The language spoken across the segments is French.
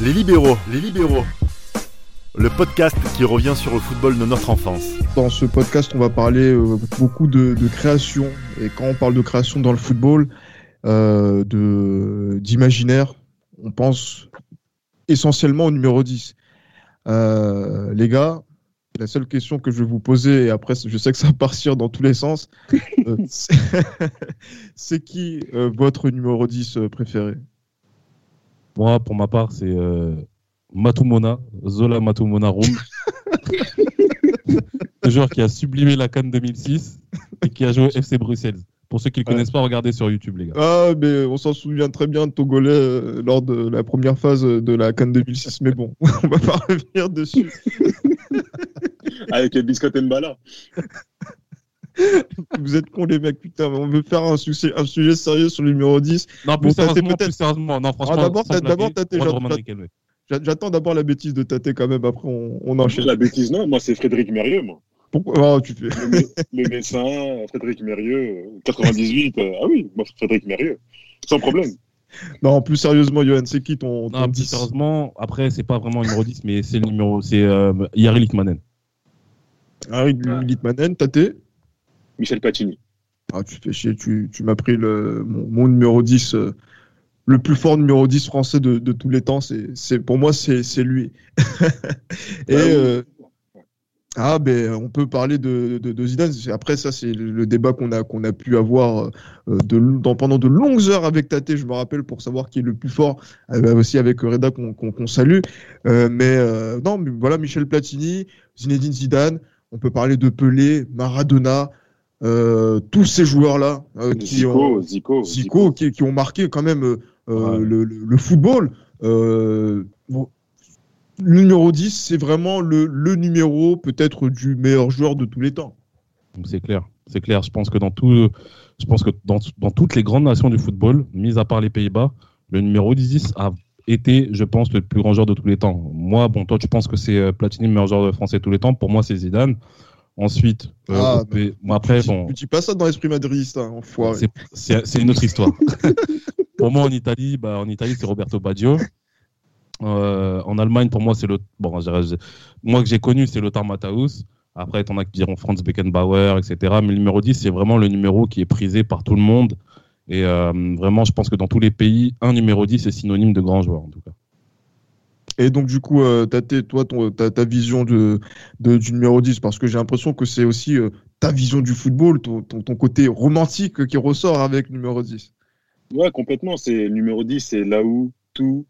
Les libéraux, les libéraux. Le podcast qui revient sur le football de notre enfance. Dans ce podcast, on va parler euh, beaucoup de, de, création. Et quand on parle de création dans le football, euh, de d'imaginaire, on pense essentiellement au numéro 10. Euh, les gars, la seule question que je vais vous poser, et après je sais que ça va partir dans tous les sens, euh, c'est qui euh, votre numéro 10 euh, préféré? Moi, pour ma part, c'est euh, Matumona, Zola Matumona Room. un joueur qui a sublimé la Cannes 2006 et qui a joué au FC Bruxelles. Pour ceux qui ne le connaissent pas, regardez sur YouTube, les gars. Ah, mais on s'en souvient très bien de Togolais euh, lors de la première phase de la Cannes 2006, mais bon, on va pas revenir dessus. Avec les biscottes Mbala. Vous êtes cons, les mecs, putain, on veut faire un, sujet, un sujet sérieux sur le numéro 10. Non, plus Bon, ça, c'est sérieusement, peut-être- plus sérieusement. Non, franchement, Ah, d'abord. J'a- J'attends d'abord la bêtise de Tate quand même, après on, on enchaîne. La bêtise, non. Moi, c'est Frédéric Mérieux, moi. Pourquoi? Oh, tu fais... Le, mé- le médecin, Frédéric Mérieux, euh, 98. euh, ah oui, moi, Frédéric Mérieux. Sans problème. Non, plus sérieusement, Johan, c'est qui ton, ton Non, plus 10 sérieusement, après, c'est pas vraiment le numéro 10, mais c'est le numéro, c'est euh, Yari Litmanen. Harry Litmanen, Tate Michel Pacini. Ah, tu fais chier, tu, tu m'as pris le, mon, mon numéro 10, euh, le plus fort numéro 10 français de, de tous les temps. C'est, pour moi, c'est, lui. Et, euh, ah, ben, on peut parler de, de, de Zidane. Après, ça, c'est le, débat qu'on a, qu'on a pu avoir euh, de, dans, pendant de longues heures avec Tate, je me rappelle, pour savoir qui est le plus fort. Euh, aussi avec Reda, qu'on, salue. Euh, mais euh, non, mais voilà, Michel Platini, Zinedine Zidane. On peut parler de Pelé, Maradona, euh, tous ces joueurs-là euh, qui ont, Zico, Zico. Zico, qui, qui ont marqué quand même euh, Ouais. le, football. Euh, bon, le numéro 10, c'est vraiment le, le numéro peut-être du meilleur joueur de tous les temps. C'est clair, c'est clair. Je pense que dans tout, je pense que dans, dans toutes les grandes nations du football, mis à part les Pays-Bas, le numéro 10 a été, je pense, le plus grand joueur de tous les temps. Moi, bon, toi, tu penses que c'est Platini, le meilleur joueur de français de tous les temps. Pour moi, c'est Zidane. Ensuite, euh, Ah, P- bon, après, tu, bon, tu dis pas ça dans l'esprit madridiste, hein, enfoiré. c'est- une autre histoire. pour moi, en Italie, bah, en Italie, c'est Roberto Baggio. Euh, en Allemagne, pour moi, c'est le. Bon, moi que j'ai connu, c'est Lothar Matthaus. Après, t'en as qui diront Franz Beckenbauer, etc. Mais le numéro 10, c'est vraiment le numéro qui est prisé par tout le monde. Et euh, vraiment, je pense que dans tous les pays, un numéro 10 est synonyme de grand joueur, en tout cas. Et donc, du coup, euh, Tate, toi, ton, ta, ta vision de, de- du numéro 10, parce que j'ai l'impression que c'est aussi euh, ta vision du football, ton, ton, côté romantique qui ressort avec numéro 10. Ouais, complètement. C'est numéro 10, c'est là où tous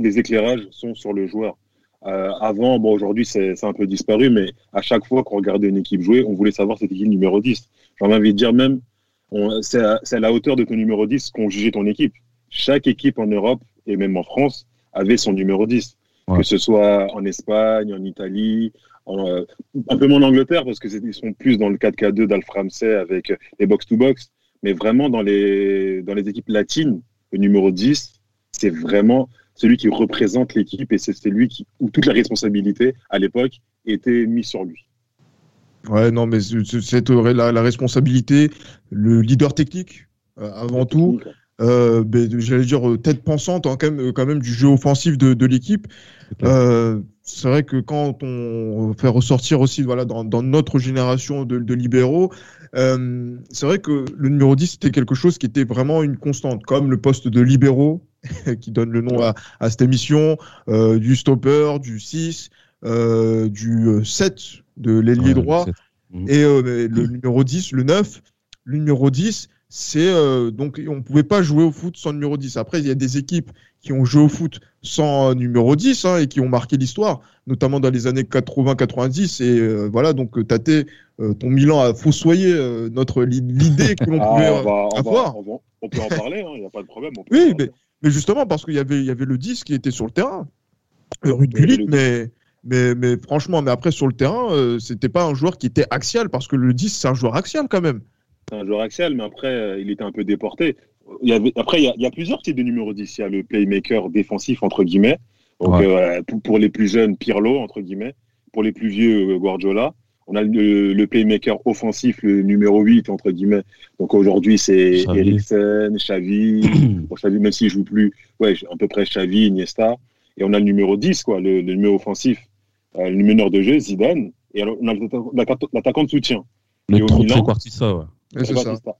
les éclairages sont sur le joueur. Euh, avant, bon, aujourd'hui, c'est un peu disparu, mais à chaque fois qu'on regardait une équipe jouer, on voulait savoir c'était qui le numéro 10. J'en envie de dire même, c'est à, c'est à la hauteur de ton numéro 10 qu'on jugeait ton équipe. Chaque équipe en Europe et même en France avait son numéro 10. Ouais. Que ce soit en Espagne, en Italie, en, euh, un peu moins en Angleterre, parce qu'ils sont plus dans le 4K2 d'Alf Ramsey avec les box-to-box. Mais vraiment, dans les, dans les équipes latines, le numéro 10, c'est vraiment celui qui représente l'équipe et c'est celui qui, où toute la responsabilité, à l'époque, était mise sur lui. Ouais, non, mais c'est- la, la responsabilité, le leader technique, euh, avant tout. Euh, ben, j'allais dire euh, tête pensante hein, quand, même, euh, quand même du jeu offensif de, de l'équipe. Euh, c'est vrai que quand on fait ressortir aussi voilà dans, dans notre génération de, de libéraux, euh, c'est vrai que le numéro 10 c'était quelque chose qui était vraiment une constante, comme le poste de libéraux qui donne le nom à, à cette émission, euh, du stopper, du 6, euh, du euh, 7 de l'ailier Ouais, droit. Mhm. Et le numéro 10, le 9, le numéro 10, c'est euh, donc on pouvait pas jouer au foot sans numéro 10. Après, il y a des équipes qui ont joué au foot sans euh, numéro 10 hein, et qui ont marqué l'histoire, notamment dans les années 80-90. Et euh, voilà, donc Tate, ton Milan a fossoyé notre li- l'idée que l'on Ah, pouvait on, va, avoir. on, va- on peut en parler, il n'y a pas de problème. on peut Oui, mais, mais justement parce qu'il y avait, y avait le 10 qui était sur le terrain, Gullit, le mais, mais, mais franchement, mais après sur le terrain, c'était pas un joueur qui était axial parce que le 10 c'est un joueur axial quand même. C'est un joueur axial, mais après, euh, il était un peu déporté. Il y avait, après, il y, a, il y a plusieurs types de numéro 10. Il y a le playmaker défensif, entre guillemets. Donc, Ouais. euh, pour, pour les plus jeunes, Pirlo, entre guillemets. Pour les plus vieux, euh, Guardiola. On a le, le playmaker offensif, le numéro 8, entre guillemets. Donc, aujourd'hui, c'est. Eriksen, Xavi. Bon, Xavi, même s'il joue plus, ouais, à peu près Xavi, Iniesta. Et on a le numéro 10, quoi, le, le numéro offensif, euh, le meneur de jeu, Zidane. Et alors, on a l'attaquant de soutien. Et Le trequartista, ouais. Ça.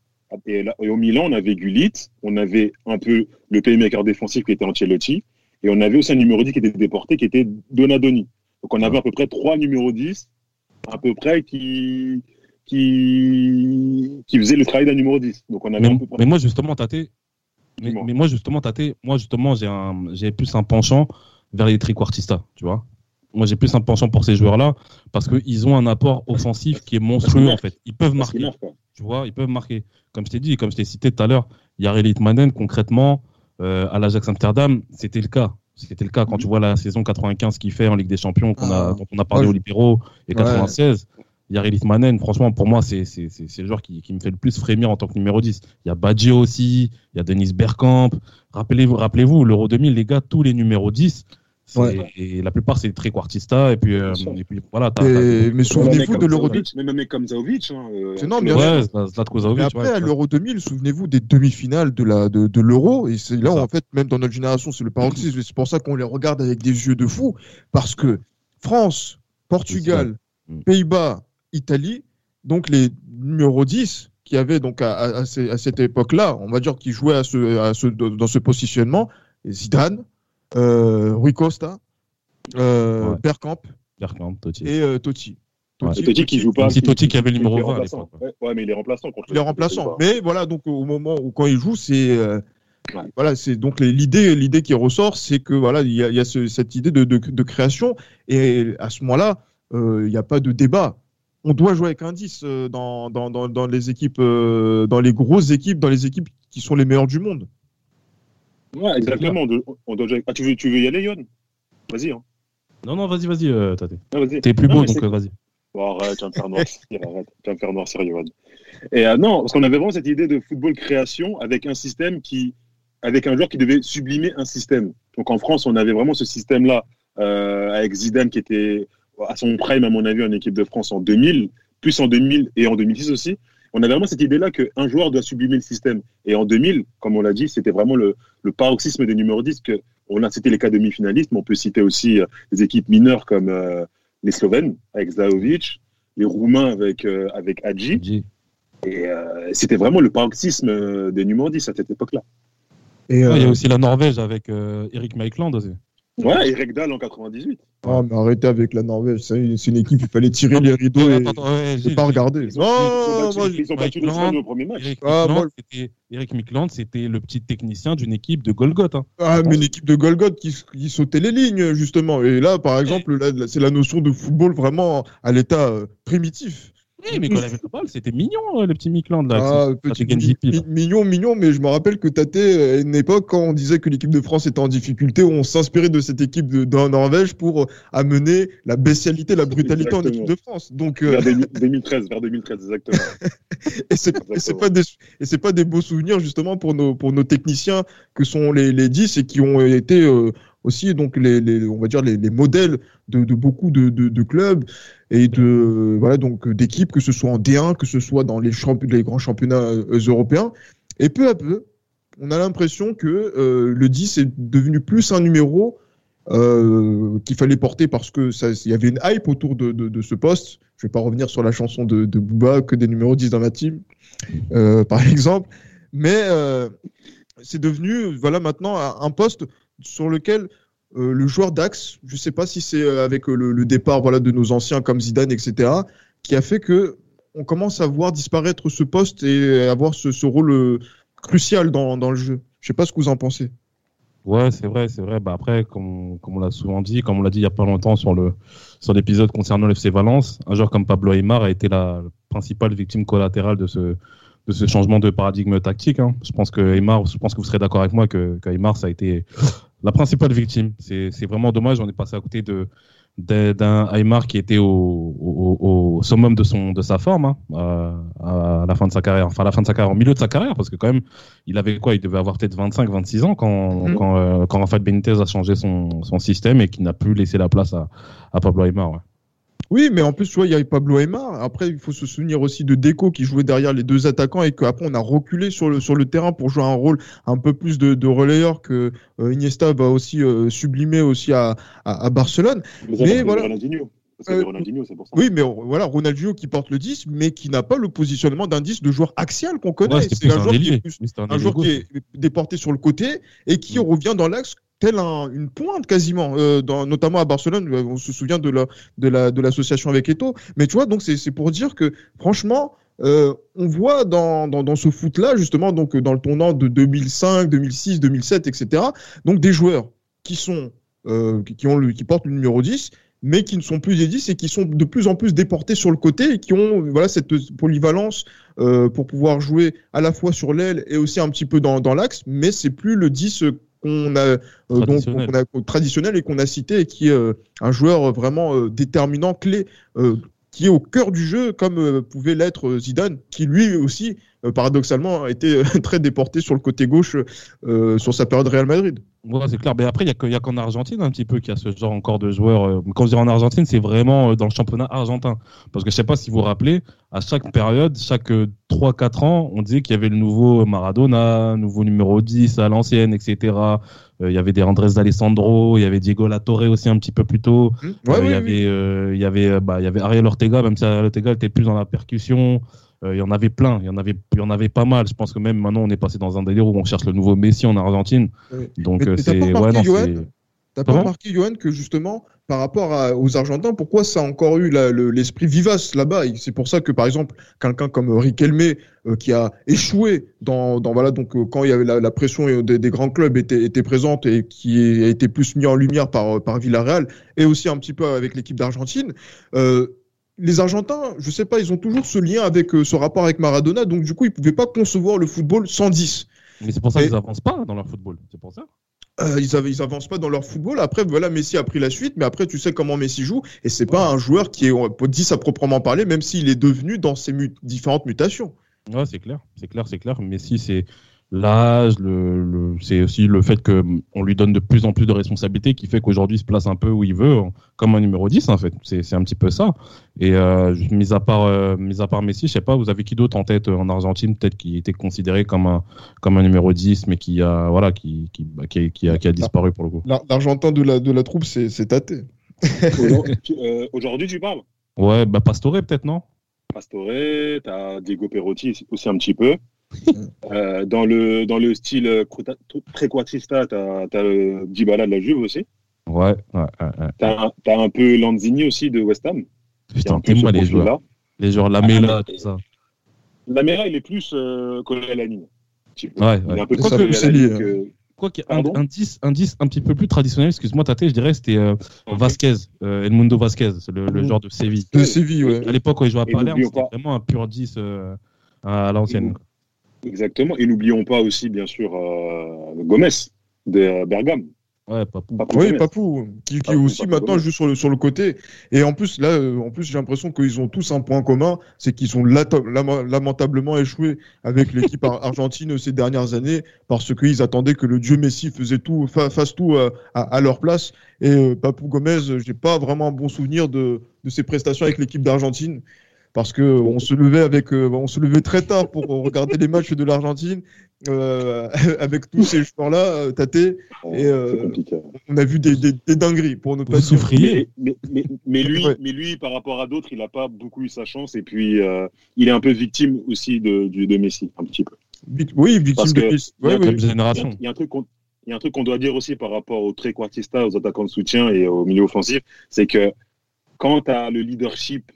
Et, là- et au Milan, on avait Gullit, on avait un peu le playmaker défensif qui était Ancelotti, et on avait aussi un numéro 10 qui était déporté, qui était Donadoni. Donc on avait à peu près trois numéros 10, à peu près, qui, qui, qui faisaient le travail d'un numéro 10. Donc on avait Mais, à peu près- mais moi, justement, Tate, mais, moi, justement, Tate, moi, justement, j'ai un, j'ai plus un penchant vers les triquartistas, tu vois. Moi, j'ai plus un penchant pour ces joueurs-là parce qu'ils ont un apport offensif qui est monstrueux, en fait. Ils peuvent marquer. Tu vois, ils peuvent marquer. Comme je t'ai dit, comme je t'ai cité tout à l'heure, Yareli Manen, concrètement, euh, à l'Ajax Amsterdam, c'était le cas. C'était le cas quand tu vois la saison 95 qu'il fait en Ligue des Champions, qu'on a, Ah. dont on a parlé Ouais, au Libéro, et Ouais. 96. Yareli Manen, franchement, pour moi, c'est c'est- c'est- c'est le joueur qui, qui me fait le plus frémir en tant que numéro 10. Il y a Baggio aussi, il y a Denis Bergkamp. Rappelez-vous, rappelez-vous, l'Euro 2000, les gars, tous les numéros 10, c'est- Ouais. et la plupart, c'est très quartista. Et puis, euh, et puis voilà, mais souvenez-vous de l'Euro Zaovic, Même un mec comme Zaovic. Hein, euh, C'est non, bien Ouais. Zlatko Mais Zahovic, après, ouais, à l'Euro 2000, souvenez-vous des demi-finales de la de, de l'Euro. Et c'est là, en fait, même dans notre génération, c'est le paroxysme. C'est pour ça qu'on les regarde avec des yeux de fou. Parce que France, Portugal, Mm. Pays-Bas, Italie, donc les numéros 10 qui avaient donc à, à- à ces- à cette époque-là, on va dire qu'ils jouaient à ce, à ce, dans ce positionnement, Zidane, Rui Costa, euh, Ouais. Bergkamp Bergkamp, Totti. et euh, Totti. Ouais. Et Totti qui joue pas. Si Totti qui avait le numéro il est 20 à l'époque, Ouais, ouais, mais il est remplaçant contre Il est remplaçant. Mais voilà, donc au moment où quand il joue, c'est euh, Ouais. voilà, c'est donc l'idée, l'idée qui ressort, c'est que voilà, il y a, il y a ce- cette idée de, de, de création et à ce moment-là, euh, il n'y a pas de débat. On doit jouer avec un 10 euh, dans, dans, dans, dans les équipes, euh, dans les grosses équipes, dans les équipes qui sont les meilleures du monde. Ouais, exactement. On doit, jouer- Ah, tu veux, tu veux y aller, Yon? Vas-y. Hein. Non, non, vas-y, vas-y, euh, Tate. Ah, vas-y. T'es plus beau, donc euh, vas-y. Bon, arrête, tu vas me faire noircir, arrête. Tu vas me faire noircir, Yoann. Et euh, non, parce qu'on avait vraiment cette idée de football création avec un système qui, avec un joueur qui devait sublimer un système. Donc en France, on avait vraiment ce système-là euh, avec Zidane qui était à son prime, à mon avis, en équipe de France en 2000, plus en 2000 et en 2006 aussi. On avait vraiment cette idée-là qu'un joueur doit sublimer le système. Et en 2000, comme on l'a dit, c'était vraiment le, le paroxysme des numéros 10. Que on a cité les cas demi-finalistes, mais on peut citer aussi euh, des équipes mineures comme euh, les Slovènes avec Zahovic, les Roumains avec, euh, avec Hadji. Dis. Et euh, c'était vraiment le paroxysme des numéros 10 à cette époque-là. Et, Ouais, Il y a aussi la Norvège avec euh, Eric Maikland aussi. Ouais, et Rekdal en 98. ah, mais arrêtez avec la Norvège, c'est c'est une équipe, il fallait tirer les rideaux et Attends, attends, ouais, ne pas regarder. Ils ont, Non, ils ont moi, battu, Land, au premier match. Eric Ah, Mikland, c'était- Eric Mikland, c'était le petit technicien d'une équipe de Golgoth. hein. Ah, mais une équipe de Golgoth qui, qui sautait les lignes, justement. Et là, par exemple, c'est la notion de football vraiment à l'état euh, primitif. Oui, mais quand il avait la balle, c'était mignon, euh, le petit Mikland. Là, Ah, petit mi- mignon, mignon, mais je me rappelle que Tate, à une époque, quand on disait que l'équipe de France était en difficulté, on s'inspirait de cette équipe de, de Norvège pour amener la bestialité, la brutalité en équipe de France. Donc, euh, Vers 2000 2013, vers 2013, exactement. et c'est pas des et c'est pas des beaux souvenirs justement pour nos pour nos techniciens que sont les les 10 et qui ont été euh, aussi donc les, les on va dire les, les modèles de, beaucoup de, de, clubs et de voilà donc d'équipes que ce soit en D1 que ce soit dans les grands championnats euh, européens. Et peu à peu on a l'impression que euh, le 10 est devenu plus un numéro euh, qu'il fallait porter parce que il y avait une hype autour de, de, ce poste. Je vais pas revenir sur la chanson de, de Booba que des numéros 10 dans ma team par exemple. Mais c'est devenu voilà maintenant un poste sur lequel euh, le joueur d'axe, je sais pas si c'est euh, avec euh, le, départ voilà de nos anciens comme Zidane etc, qui a fait que on commence à voir disparaître ce poste et avoir ce, rôle crucial dans, dans le jeu. Je sais pas ce que vous en pensez. Ouais, c'est vrai, c'est vrai. Bah après, comme, comme on l'a souvent dit, comme on l'a dit il y a pas longtemps sur le sur l'épisode concernant l'FC Valence, un joueur comme Pablo Aymar a été la principale victime collatérale de ce de ce changement de paradigme tactique. hein. Je pense que Aymar, je pense que vous serez d'accord avec moi que, que Aymar, ça a été la principale victime. C'est vraiment dommage. On est passé à côté de d'un Aymar qui était au, au, au summum de son de sa forme hein, à, à la fin de sa carrière, enfin à la fin de sa carrière, au milieu de sa carrière, parce que quand même il avait quoi? Il devait avoir peut-être 25, 26 ans quand, Mhm. quand, euh, quand Rafael Benitez a changé son, son système et qu'il n'a plus laissé la place à, à Pablo Aymar. Ouais. Oui, mais en plus, tu vois, il y a Pablo Aymar. Après, il faut se souvenir aussi de Deco qui jouait derrière les deux attaquants et qu'après, on a reculé sur le, sur le terrain pour jouer un rôle un peu plus de, de relayeur que euh, Iniesta va aussi euh, sublimer aussi à, à, à Barcelone. Mais, voilà. Euh, pour ça. Oui, mais voilà, Ronaldinho qui porte le 10, mais qui n'a pas le positionnement d'un 10 de joueur axial qu'on connaît. c'est un, joueur, qui est, plus, un joueur qui est déporté sur le côté et qui revient dans l'axe tel un, une pointe quasiment, euh, notamment à Barcelone. Euh, on se souvient de la de la de l'association avec Eto. Mais tu vois, donc c'est pour dire que franchement. Euh, on voit dans, ce foot-là, justement, donc dans le tournant de 2005, 2006, 2007, etc., donc des joueurs qui sont qui, portent le numéro 10 mais qui ne sont plus des 10 et qui sont de plus en plus déportés sur le côté et qui ont voilà cette polyvalence pour pouvoir jouer à la fois sur l'aile et aussi un petit peu dans, dans l'axe, mais c'est plus le 10 qu'on a, euh, traditionnel. Donc, on a traditionnel et qu'on a cité et qui est euh, un joueur vraiment euh, déterminant, clé, euh, qui est au cœur du jeu comme pouvait l'être Zidane, qui lui aussi paradoxalement a été très déporté sur le côté gauche sur sa période Real Madrid. Ouais, c'est clair. Mais après, il n'y a qu'en Argentine un petit peu qu'il y a ce genre encore de joueurs. Euh, quand je dis en Argentine, c'est vraiment euh, dans le championnat argentin. Parce que je sais pas si vous vous rappelez, à chaque période, chaque 3-4 euh, ans, on disait qu'il y avait le nouveau Maradona, nouveau numéro 10 à l'ancienne, etc. Il y avait des Andrés Alessandro, il y avait Diego Latorre aussi un petit peu plus tôt. Mmh. Ouais, il, oui, y avait, il y avait, bah, il y avait Ariel Ortega, même si Ariel Ortega était plus dans la percussion. Euh, il y en avait plein, il y en avait, il y en avait pas mal. Je pense que même maintenant, on est passé dans un délire où on cherche le nouveau Messi en Argentine. Oui. Donc, c'est. Ouais, remarqué, non, Johan c'est- T'as pas remarqué, Johan, que justement, par rapport à- aux Argentins, pourquoi ça a encore eu le- l'esprit vivace là-bas? C'est pour ça que, par exemple, quelqu'un comme Riquelme, euh, qui a échoué dans, dans voilà, donc euh, quand il y avait la, la pression euh, des, des grands clubs était, était présente et qui a été plus mis en lumière par, par Villarreal, et aussi un petit peu avec l'équipe d'Argentine. Euh, les Argentins, je sais pas, ils ont toujours ce lien avec euh, ce rapport avec Maradona, donc du coup, ils pouvaient pas concevoir le football sans 10. Mais c'est pour ça qu'ils avancent pas dans leur football. C'est pour ça. Euh, ils, avaient, ils avancent pas dans leur football. Après, voilà, Messi a pris la suite, mais après, tu sais comment Messi joue, et c'est pas un joueur qui est euh, 10 à proprement parler, même s'il est devenu dans ses mu- différentes mutations. Ouais, c'est clair, c'est clair, c'est clair. Mais si c'est l'âge, le, le- c'est aussi le fait que mm, on lui donne de plus en plus de responsabilités qui fait qu'aujourd'hui il se place un peu où il veut, comme un numéro 10 en fait. C'est, un petit peu ça. Et euh, mis à part, euh, mis à part Messi, je sais pas, vous avez qui d'autre en tête euh, en Argentine, peut-être qui était considéré comme un, comme un numéro 10, mais qui a, voilà, qui, qui, bah, qui, qui a, qui a disparu pour le coup. L'Ar- L'Argentin de la, de la troupe, c'est tâté. Aujourd'hui, tu- Aujourd'hui, tu parles? Ouais, bah Pastore peut-être non? Pastore, t'as Diego Perotti aussi un petit peu. Euh, dans, le, dans le style euh, Crota- Trequartista, t'as as le Dybala de la Juve aussi. Ouais, ouais, ouais, ouais. T'as un- t'as un peu Lanzini aussi de West Ham. Putain, moi les joueurs, les joueurs Lamela, Ah, tout ça. Lamela, il est plus euh, collé à la ligne. un petit peu. Ouais, Il est ouais. un peu hein. que- Quoi qu'il y a un, un 10, un 10 un petit peu plus traditionnel, excuse-moi Tate, je dirais c'était euh. Vasquez, euh, Edmundo Vasquez, c'est le, le Mhm. joueur de Séville. De Séville, ouais. À l'époque, quand il jouait à Palerme, c'était vraiment un pur 10 euh, à l'ancienne. Exactement. Et n'oublions pas aussi, bien sûr, euh, Gomez de Bergame. Ouais, Papou. Papou Oui, Gomez. Papou, qui, qui Papou, aussi Papou maintenant Gomez. joue sur le, sur le côté. Et en plus, là, euh, en plus, j'ai l'impression qu'ils ont tous un point commun, c'est qu'ils ont lamentablement échoué avec l'équipe ar- argentine ces dernières années parce qu'ils attendaient que le dieu Messi faisait tout, fa- fasse tout euh, à, à leur place. Et euh, Papou Gomez, j'ai pas vraiment un bon souvenir de, de ses prestations avec l'équipe d'Argentine. Parce que on se levait avec, euh, on se levait très tard pour regarder les matchs de l'Argentine euh, avec tous ces joueurs-là, euh, Tate. Et, euh, C'est compliqué. On a vu des, des, des dingueries pour ne pas souffriez Mais, mais, mais, mais lui, Ouais. mais lui, par rapport à d'autres, il n'a pas beaucoup eu sa chance. Et puis, euh, il est un peu victime aussi de, du- de Messi, un petit peu. Oui, victime Parce de Messi. il y a Ouais, a- génération. il y a un truc qu'on il y a un truc qu'on doit dire aussi par rapport aux trequartistas, aux attaquants de soutien et au milieu offensif, c'est que quand tu as le leadership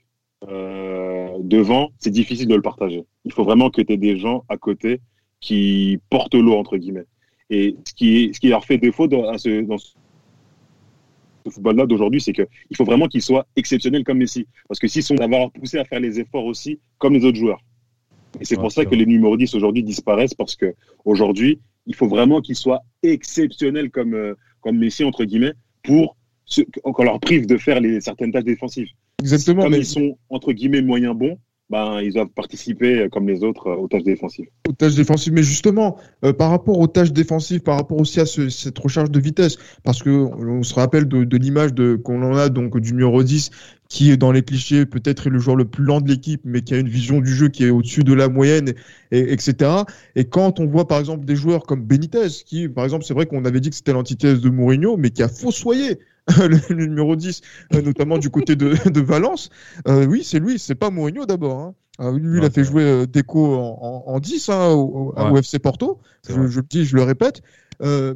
euh, devant, c'est difficile de le partager. Il faut vraiment que tu aies des gens à côté qui portent l'eau, entre guillemets. Et ce qui, ce qui leur fait défaut dans, à ce, dans ce football-là d'aujourd'hui, c'est qu'il faut vraiment qu'ils soient exceptionnels comme Messi. Parce que s'ils sont d'avoir poussé à faire les efforts aussi comme les autres joueurs. Et c'est Ouais, pour ça que les numéros 10 aujourd'hui disparaissent parce que aujourd'hui, il faut vraiment qu'ils soient exceptionnels comme, euh, comme Messi, entre guillemets, pour qu'on leur prive de faire les, certaines tâches défensives. Exactement. Comme Mais ils sont, entre guillemets, moyens bons, ben, ils doivent participer, euh, comme les autres, euh, aux tâches défensives. aux tâches défensives. Mais justement, euh, par rapport aux tâches défensives, par rapport aussi à ce- cette recharge de vitesse, parce que on se rappelle de, de l'image qu'on en a donc du numéro 10 qui est dans les clichés peut-être est le joueur le plus lent de l'équipe, mais qui a une vision du jeu qui est au-dessus de la moyenne, et, etc. Et quand on voit par exemple des joueurs comme Benitez, qui par exemple c'est vrai qu'on avait dit que c'était l'antithèse de Mourinho, mais qui a fossoyé le, numéro 10, euh, notamment du côté de, de Valence. Euh, oui, c'est lui, c'est pas Mourinho d'abord. Hein. Ah, lui, il a fait jouer euh, Deco en, en, 10 hein, au, au, FC Porto. Je, je, le dis, je le répète. Euh,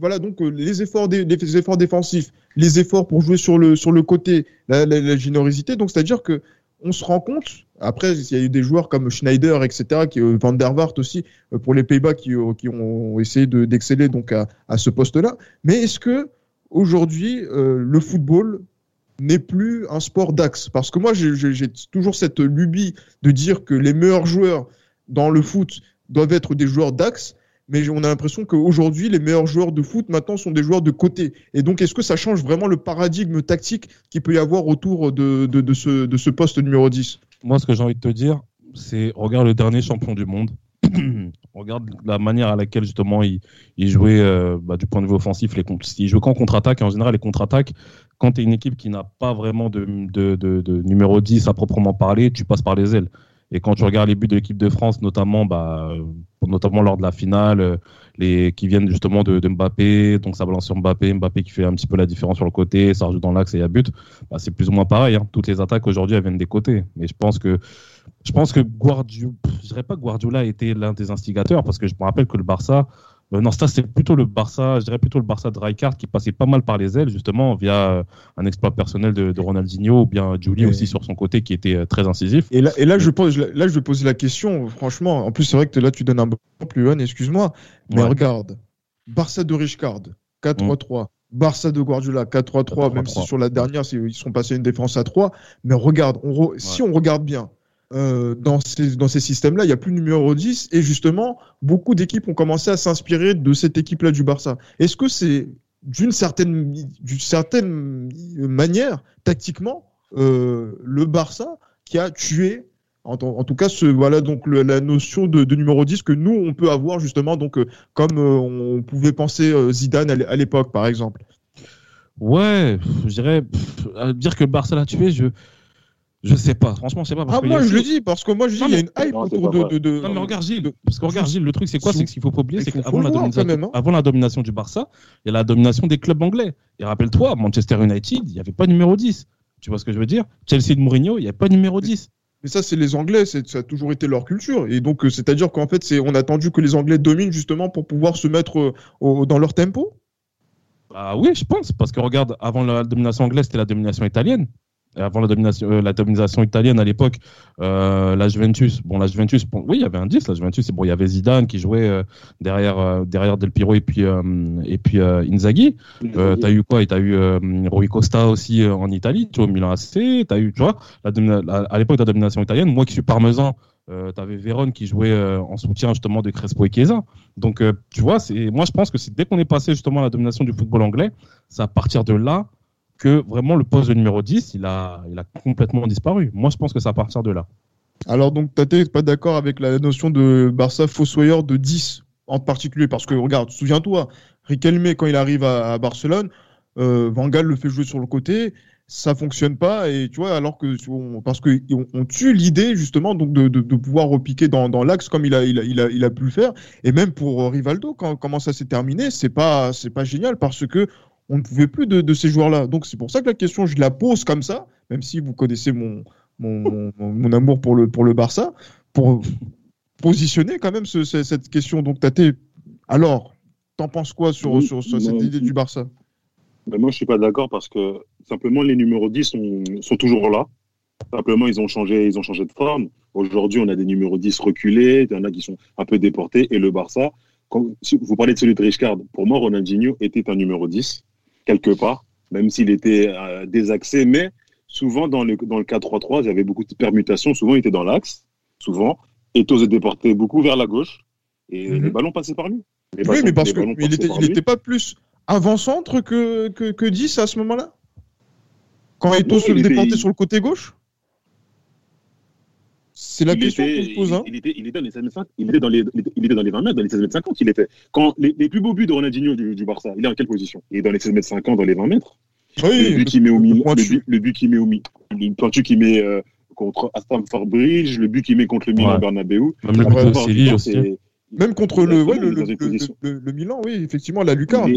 voilà donc les efforts, des, les efforts défensifs, les efforts pour jouer sur le sur le côté, la, la, la générosité. Donc c'est-à-dire que on se rend compte. Après, il y a eu des joueurs comme Schneider, etc., qui Van der Waart aussi pour les Pays-Bas qui, qui, ont essayé d'exceller donc à, à ce poste-là. Mais est-ce que aujourd'hui, euh, le football n'est plus un sport d'axe. Parce que moi, j'ai toujours cette lubie de dire que les meilleurs joueurs dans le foot doivent être des joueurs d'axe, mais on a l'impression qu'aujourd'hui, les meilleurs joueurs de foot maintenant sont des joueurs de côté. Et donc, est-ce que ça change vraiment le paradigme tactique qu'il peut y avoir autour de, ce, de ce poste numéro 10 Moi, ce que j'ai envie de te dire, c'est regarde le dernier champion du monde. on regarde la manière à laquelle justement il, il jouait euh, bah, du point de vue offensif. Les, il jouait qu'en contre-attaque. En général, les contre-attaques, quand tu es une équipe qui n'a pas vraiment de, de, de, de, numéro 10 à proprement parler, tu passes par les ailes. Et quand tu regardes les buts de l'équipe de France, notamment, bah, notamment lors de la finale, euh, les, qui viennent justement de, Mbappé, donc ça balance sur Mbappé, Mbappé qui fait un petit peu la différence sur le côté, ça rajoute dans l'axe et il y a but, bah, c'est plus ou moins pareil. Hein. Toutes les attaques aujourd'hui, elles viennent des côtés. Mais je pense que je pense que Guardiola, je dirais pas que Guardiola était l'un des instigateurs, parce que je me rappelle que le Barça, euh, non, ça c'est plutôt le Barça, je dirais plutôt le Barça de Rijkaard qui passait pas mal par les ailes, justement, via euh, un exploit personnel de, de Ronaldinho, ou bien Julie aussi sur son côté qui était euh, très incisif. Et là, et là, je pose, là, je vais poser la question, franchement, en plus c'est vrai que là tu donnes un bon plus haut, excuse-moi, mais ouais. regarde, Barça de Rijkaard, 4-3-3. Mmh. Barça de Guardiola 4-3-3, même si sur la dernière ils sont passés une défense à 3, mais regarde, on re... ouais. si on regarde bien, euh, dans ces, dans ces systèmes-là, il n'y a plus de numéro 10 et justement, beaucoup d'équipes ont commencé à s'inspirer de cette équipe-là du Barça. Est-ce que c'est d'une certaine, certaine manière, tactiquement, euh, le Barça qui a tué en, en, tout cas, ce, voilà donc la notion de, numéro 10 que nous on peut avoir justement donc euh, comme on pouvait penser Zidane à l'époque par exemple? Ouais, je dirais dire que le Barça l'a tué, je je sais pas, franchement, je sais pas. Parce ah, moi, je le dis, parce que moi, je dis, il y a une hype autour de, de, de, Non, mais regarde, Gilles, parce que regarde, Gilles, le truc, c'est quoi? C'est qu'il faut pas oublier, c'est qu'avant la, hein. avant la domination du Barça, il y a la domination des clubs anglais. Et rappelle-toi, Manchester United, il n'y avait pas numéro 10. Tu vois ce que je veux dire? Chelsea de Mourinho, il n'y avait pas numéro 10. Mais ça, c'est les Anglais, ça a toujours été leur culture. Et donc, c'est-à-dire qu'en fait, c'est, on a attendu que les Anglais dominent justement pour pouvoir se mettre au, dans leur tempo? Bah oui, je pense, parce que regarde, avant la domination anglaise, c'était la domination italienne avant la domination, euh, la domination italienne à l'époque, euh, la Juventus, bon, la Juventus, bon, oui, il y avait un 10, la Juventus, bon, il y avait Zidane qui jouait euh, derrière, derrière Del Piro et puis, et puis Inzaghi. Euh, t'as eu quoi? T'as eu Rui Costa aussi en Italie, tu vois, Milan AC, t'as eu, tu vois, la, la, à l'époque de la domination italienne, moi qui suis parmesan, euh, tu avais Véron qui jouait euh, en soutien justement de Crespo et Chiesa. Donc, euh, tu vois, c'est, moi je pense que c'est dès qu'on est passé justement à la domination du football anglais, c'est à partir de là que vraiment le poste de numéro 10, il a, il a complètement disparu. Moi, je pense que c'est à partir de là. Alors, donc, Tate n'est pas d'accord avec la notion de Barça fossoyeur de 10 en particulier, parce que, regarde, souviens-toi, Riquelme, quand il arrive à, Barcelone, euh, Van Gaal le fait jouer sur le côté, ça fonctionne pas, et tu vois, alors que, parce qu'on on tue l'idée, justement, donc de, de, pouvoir repiquer dans, dans l'axe comme il a, il, a, il, a, il a pu le faire, et même pour Rivaldo, comment ça s'est terminé, c'est pas, pas génial, parce que on ne pouvait plus de, de ces joueurs-là. Donc c'est pour ça que la question, je la pose comme ça, même si vous connaissez mon, mon, mon, mon amour pour le, pour le Barça, pour positionner quand même ce, cette question. Donc Tate, alors, t'en penses quoi sur, oui, sur, sur cette idée du Barça? Ben Moi, je suis pas d'accord parce que simplement les numéros 10 sont, sont toujours là. Simplement, ils ont changé, ils ont changé de forme. Aujourd'hui, on a des numéros 10 reculés, il y en a qui sont un peu déportés, et le Barça, quand, si vous parlez de celui de Richcard, pour moi, Ronaldinho était un numéro 10 quelque part, même s'il était euh, désaxé. Mais souvent, dans le, dans le 4-3-3, il y avait beaucoup de permutations. Souvent, il était dans l'axe, souvent. Et se déportait beaucoup vers la gauche. Et mm -hmm. les ballons passaient par lui. Les oui, mais parce qu'il n'était pas plus avant-centre que, que, que 10 à ce moment-là? Quand Eto se déportait sur le côté gauche? C'est la il question était, qu'on se pose. Hein. Il, il, était, il, était dans les 16 mètres 50, il était dans les, il était dans les 20 mètres, dans les 16 mètres 50. Il était. Quand les, les plus beaux buts de Ronaldinho du, du Barça, il est en quelle position? Il est dans les 16 mètres 50, dans les 20 mètres. le but qu'il met au Milan, le but, le but qu'il met au Milan, le pointu qu'il met euh, contre Stamford Bridge, le but qu'il met contre le Milan Ouais. Bernabeu. Même le Séville aussi. contre le, ouais, le Milan, oui, effectivement, la lucarne.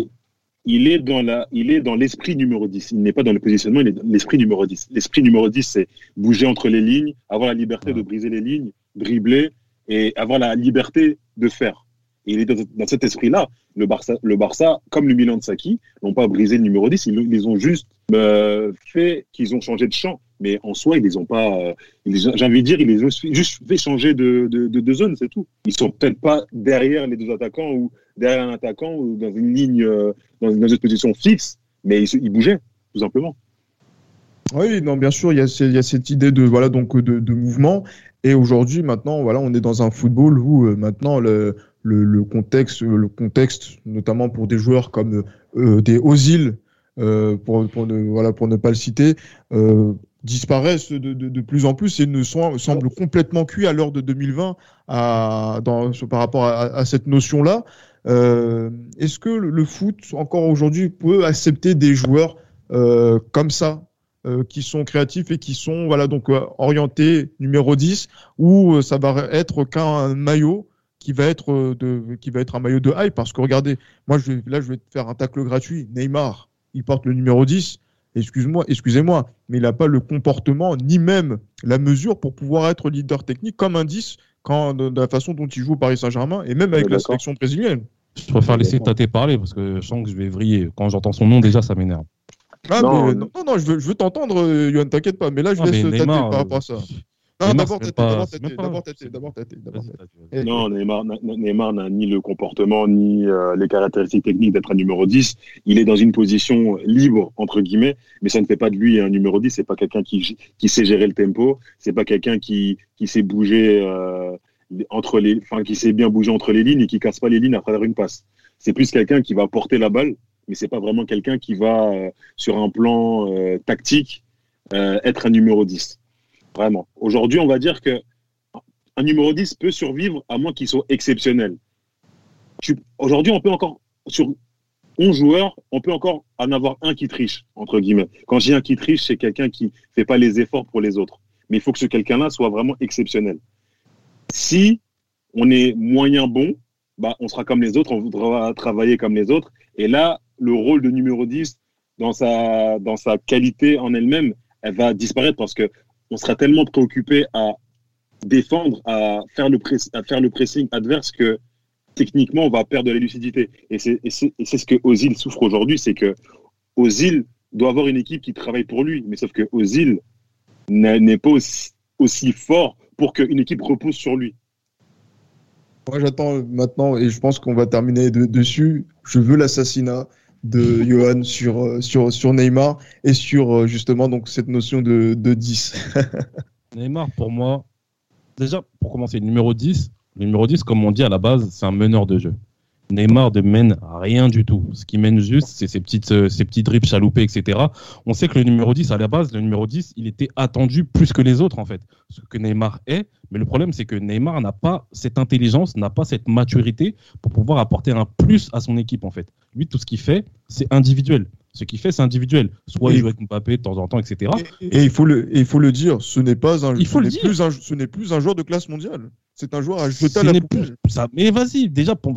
Il est, dans la, il est dans l'esprit numéro 10. Il n'est pas dans le positionnement, il est dans l'esprit numéro 10. L'esprit numéro 10, c'est bouger entre les lignes, avoir la liberté de briser les lignes, dribbler et avoir la liberté de faire. Et il est dans, cet esprit-là. Le Barça, le Barça, comme le Milan de Saki, n'ont pas brisé le numéro 10, ils, ont juste euh, fait qu'ils ont changé de champ. Mais en soi, ils les ont pas. euh, J'ai envie de dire, ils les ont juste fait changer de, de, de- de zone, c'est tout. Ils sont peut-être pas derrière les deux attaquants ou derrière un attaquant ou dans une ligne, euh, dans, une position fixe, mais ils, se- ils bougeaient, tout simplement. Oui, non, bien sûr, il y a, il cette idée de voilà donc de, mouvement. Et aujourd'hui, maintenant, voilà, on est dans un football où euh, maintenant le, contexte, le contexte, notamment pour des joueurs comme euh, des Ozil, pour, ne voilà pour ne pas le citer, disparaissent de, plus en plus et ne sont, semblent complètement cuits à l'heure de 2020 à, dans, par rapport à cette notion-là. Euh, Est-ce que le, foot encore aujourd'hui peut accepter des joueurs euh, comme ça? euh, qui sont créatifs et qui sont voilà donc orientés numéro 10 ou ça va être qu'un maillot qui va être de qui va être un maillot de hype? Parce que regardez moi je là je vais te faire un tacle gratuit Neymar il porte le numéro 10 excuse-moi excusez-moi mais il n'a pas le comportement ni même la mesure pour pouvoir être leader technique comme un 10 quand de, de la façon dont il joue au Paris Saint-Germain et même avec Ouais, la sélection brésilienne Je préfère laisser. Tate parler parce que je sens que je vais vriller. Quand j'entends son nom, déjà, ça m'énerve. ah, Non, mais, non. non je veux je veux t'entendre euh, Johan t'inquiète pas mais là je Ah, laisse Neymar, par euh, rapport à ça Non, Neymar, d'abord tâter, d'abord tâter, d'abord tâter, Non, Neymar n'a- Neymar n'a ni le comportement ni euh, les caractéristiques techniques d'être un numéro 10. Il est dans une position libre, entre guillemets, mais ça ne fait pas de lui un numéro 10. C'est pas quelqu'un qui, qui sait gérer le tempo. C'est pas quelqu'un qui, qui sait bouger euh, entre les, enfin, qui sait bien bouger entre les lignes et qui casse pas les lignes à travers une passe. C'est plus quelqu'un qui va porter la balle, mais c'est pas vraiment quelqu'un qui va, euh, sur un plan euh, tactique, euh, être un numéro 10. Vraiment. Aujourd'hui, on va dire que un numéro 10 peut survivre à moins qu'il soit exceptionnel. Aujourd'hui, on peut encore, sur 11 joueurs, on peut encore en avoir un qui triche, entre guillemets. Quand dis un qui triche, c'est quelqu'un qui fait pas les efforts pour les autres. Mais il faut que ce quelqu'un-là soit vraiment exceptionnel. Si on est moyen bon, bah, on sera comme les autres, on voudra travailler comme les autres. Et là, le rôle de numéro 10, dans sa, dans sa qualité en elle-même, elle va disparaître parce que on sera tellement préoccupé à défendre, à faire le, pressing adverse que techniquement, on va perdre la lucidité. Et c'est ce que Ozil souffre aujourd'hui, c'est que Ozil doit avoir une équipe qui travaille pour lui. Mais sauf que Ozil n'est pas aussi, fort pour qu'une équipe repose sur lui. Moi, j'attends maintenant, et je pense qu'on va terminer de- dessus. Je veux l'assassinat de Johan sur, euh, sur, sur Neymar et sur euh, justement donc, cette notion de, de 10. Neymar, pour moi, déjà, pour commencer, numéro 10, le numéro 10, comme on dit à la base, c'est un meneur de jeu. Neymar ne mène rien du tout. Ce qui mène juste, c'est ces petites, euh, ces petits drips chaloupés, etc. On sait que le numéro 10, à la base, le numéro 10, il était attendu plus que les autres, en fait. Ce que Neymar est. Mais le problème, c'est que Neymar n'a pas cette intelligence, n'a pas cette maturité pour pouvoir apporter un plus à son équipe, en fait. Lui, tout ce qu'il fait, c'est individuel. Ce qu'il fait, c'est individuel. Soit il joue avec Mbappé de temps en temps, etc. Et il faut le, il faut le dire, ce n'est pas un, Il faut ce le dire. plus un, ce n'est plus un joueur de classe mondiale. C'est un joueur à jeter à la n'est poubelle. plus ça. Mais vas-y, déjà, pour...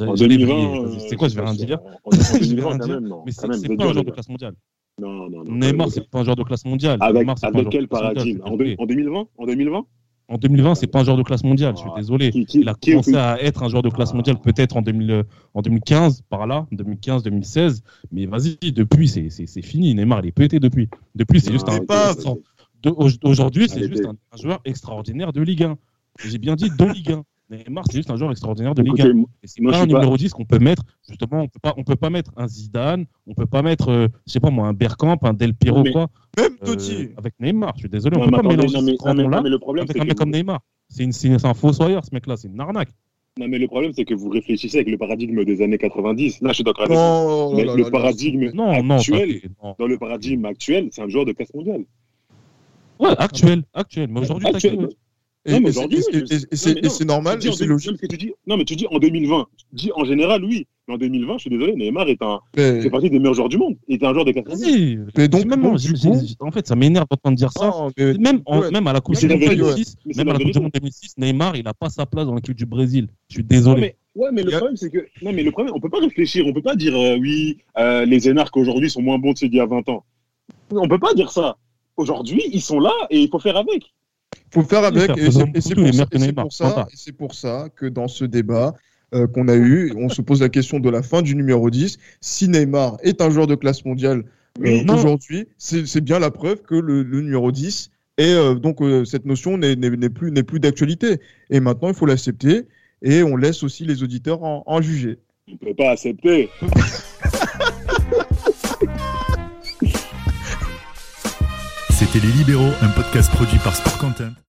En j'allais 2020, vriller. euh, c'est quoi, je vais rien dire. Je vais 2020, rien quand dire. même, non. Mais c'est c'est pas un joueur de classe mondiale. Non, non, non. Neymar, c'est pas un joueur de classe mondiale. Avec, c'est quel paradigme en, deux- désolé. en 2020 En 2020 En 2020, c'est pas un joueur de classe mondiale, je suis Ah, désolé. Il a commencé à être un joueur de classe Ah. mondiale peut-être en, 2000, euh, en 2015, par là, 2015, 2016. Mais vas-y, depuis, c'est- c'est c'est fini. Neymar, il est pété depuis. Depuis, c'est juste un. Aujourd'hui, c'est juste un joueur extraordinaire de Ligue 1. J'ai bien dit de Ligue 1. Neymar, c'est juste un joueur extraordinaire de Ligue 1. Écoutez, Et c'est Moi, pas un pas- numéro 10 qu'on peut mettre, justement, on peut pas, on peut pas mettre un Zidane, on peut pas mettre, euh, je sais pas moi, un Bergkamp, un Del Piero, Mais- quoi, Même euh, Totti. avec Neymar. Je suis désolé, on peut mais pas mélanger non, mais- ce grand non, mais- nom-là non, mais le problème, avec c'est un que mec comme Neymar. C'est une- c'est un fossoyeur, ce mec-là, c'est une arnaque. Non, mais le problème, c'est que vous réfléchissez avec le paradigme des années 90. Là, je suis d'accord avec vous. Mais le paradigme Non, non, actuel, dans le paradigme actuel, c'est un joueur de classe mondiale. Ouais, actuel, actuel. Mais aujourd'hui, Et, Non, mais et c'est- oui, normal, c'est logique. non, mais tu dis, non, mais tu dis en 2020. Tu dis en général, oui. Mais en 2020, je suis désolé, Neymar est un, Mais- fait partie des meilleurs joueurs du monde. Il était un joueur des 80. Vas-y. Mais donc, même, donc, coup- en fait, ça m'énerve d'entendre dire ça. Mais- Même, en- Ouais. même à la Coupe du Monde vérité. 2006, Mais c'est même la à la Coupe du vérité. Monde 2006, Neymar, il n'a pas sa place dans l'équipe du Brésil. Je suis désolé. mais, ouais, mais le a- problème, c'est que, non, mais le problème, on peut pas réfléchir. On peut pas dire, euh, oui, euh, les énarques aujourd'hui sont moins bons que ceux d'il y a 20 ans. On peut pas dire ça. Aujourd'hui, ils sont là et il faut faire avec. Faut faire avec. Et c'est- et pour, ça- et c'est Neymar, pour ça, standard. et c'est pour ça que dans ce débat euh, qu'on a eu, on se pose la question de la fin du numéro 10. Si Neymar est un joueur de classe mondiale euh, aujourd'hui, c'est bien la preuve que le, le numéro 10 est euh, donc euh, cette notion n'est plus, n'est plus d'actualité. Et maintenant, il faut l'accepter et on laisse aussi les auditeurs en, en juger. On peut pas accepter. Les Libéraux, un podcast produit par Sport Content.